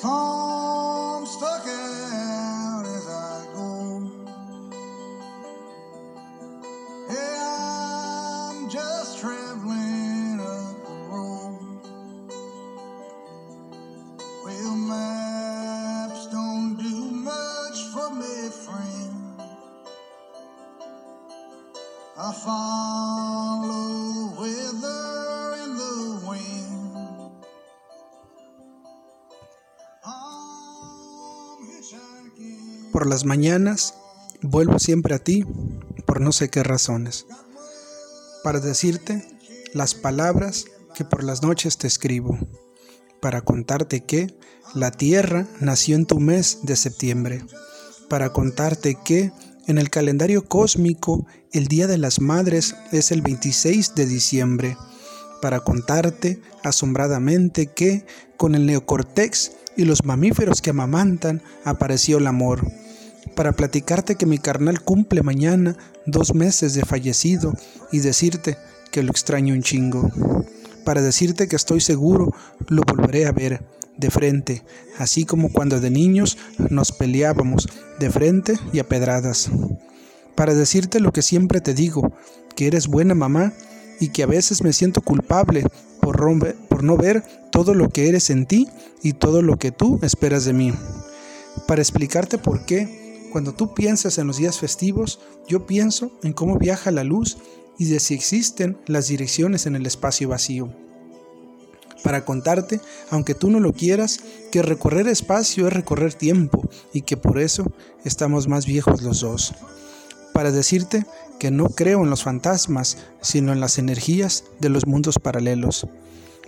song stuck out as I go. Hey, I'm just traveling up the road. Well, maps don't do much for me, friend. I follow Por las mañanas vuelvo siempre a ti por no sé qué razones. Para decirte las palabras que por las noches te escribo. Para contarte que la tierra nació en tu mes de septiembre. Para contarte que en el calendario cósmico el Día de las Madres es el 26 de diciembre. Para contarte asombradamente que con el neocortex y los mamíferos que amamantan apareció el amor. Para platicarte que mi carnal cumple mañana dos meses de fallecido y decirte que lo extraño un chingo. Para decirte que estoy seguro lo volveré a ver de frente, así como cuando de niños nos peleábamos de frente y a pedradas. Para decirte lo que siempre te digo, que eres buena mamá y que a veces me siento culpable por, rompe- por no ver todo lo que eres en ti y todo lo que tú esperas de mí. Para explicarte por qué, cuando tú piensas en los días festivos, yo pienso en cómo viaja la luz y de si existen las direcciones en el espacio vacío para contarte, aunque tú no lo quieras, que recorrer espacio es recorrer tiempo y que por eso estamos más viejos los dos. Para decirte que no creo en los fantasmas, sino en las energías de los mundos paralelos.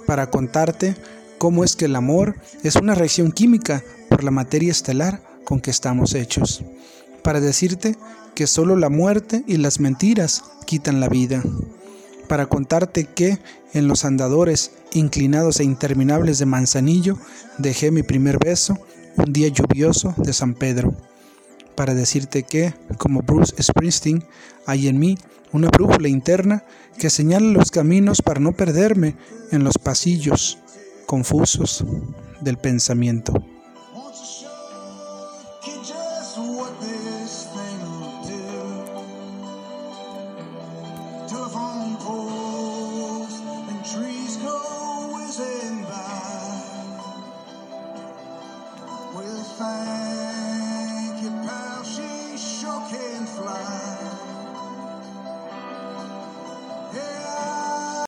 Para contarte cómo es que el amor es una reacción química por la materia estelar con que estamos hechos. Para decirte que solo la muerte y las mentiras quitan la vida para contarte que en los andadores inclinados e interminables de Manzanillo dejé mi primer beso un día lluvioso de San Pedro para decirte que, como Bruce Springsteen, hay en mí una brújula interna que señala los caminos para no perderme en los pasillos confusos del pensamiento. fly.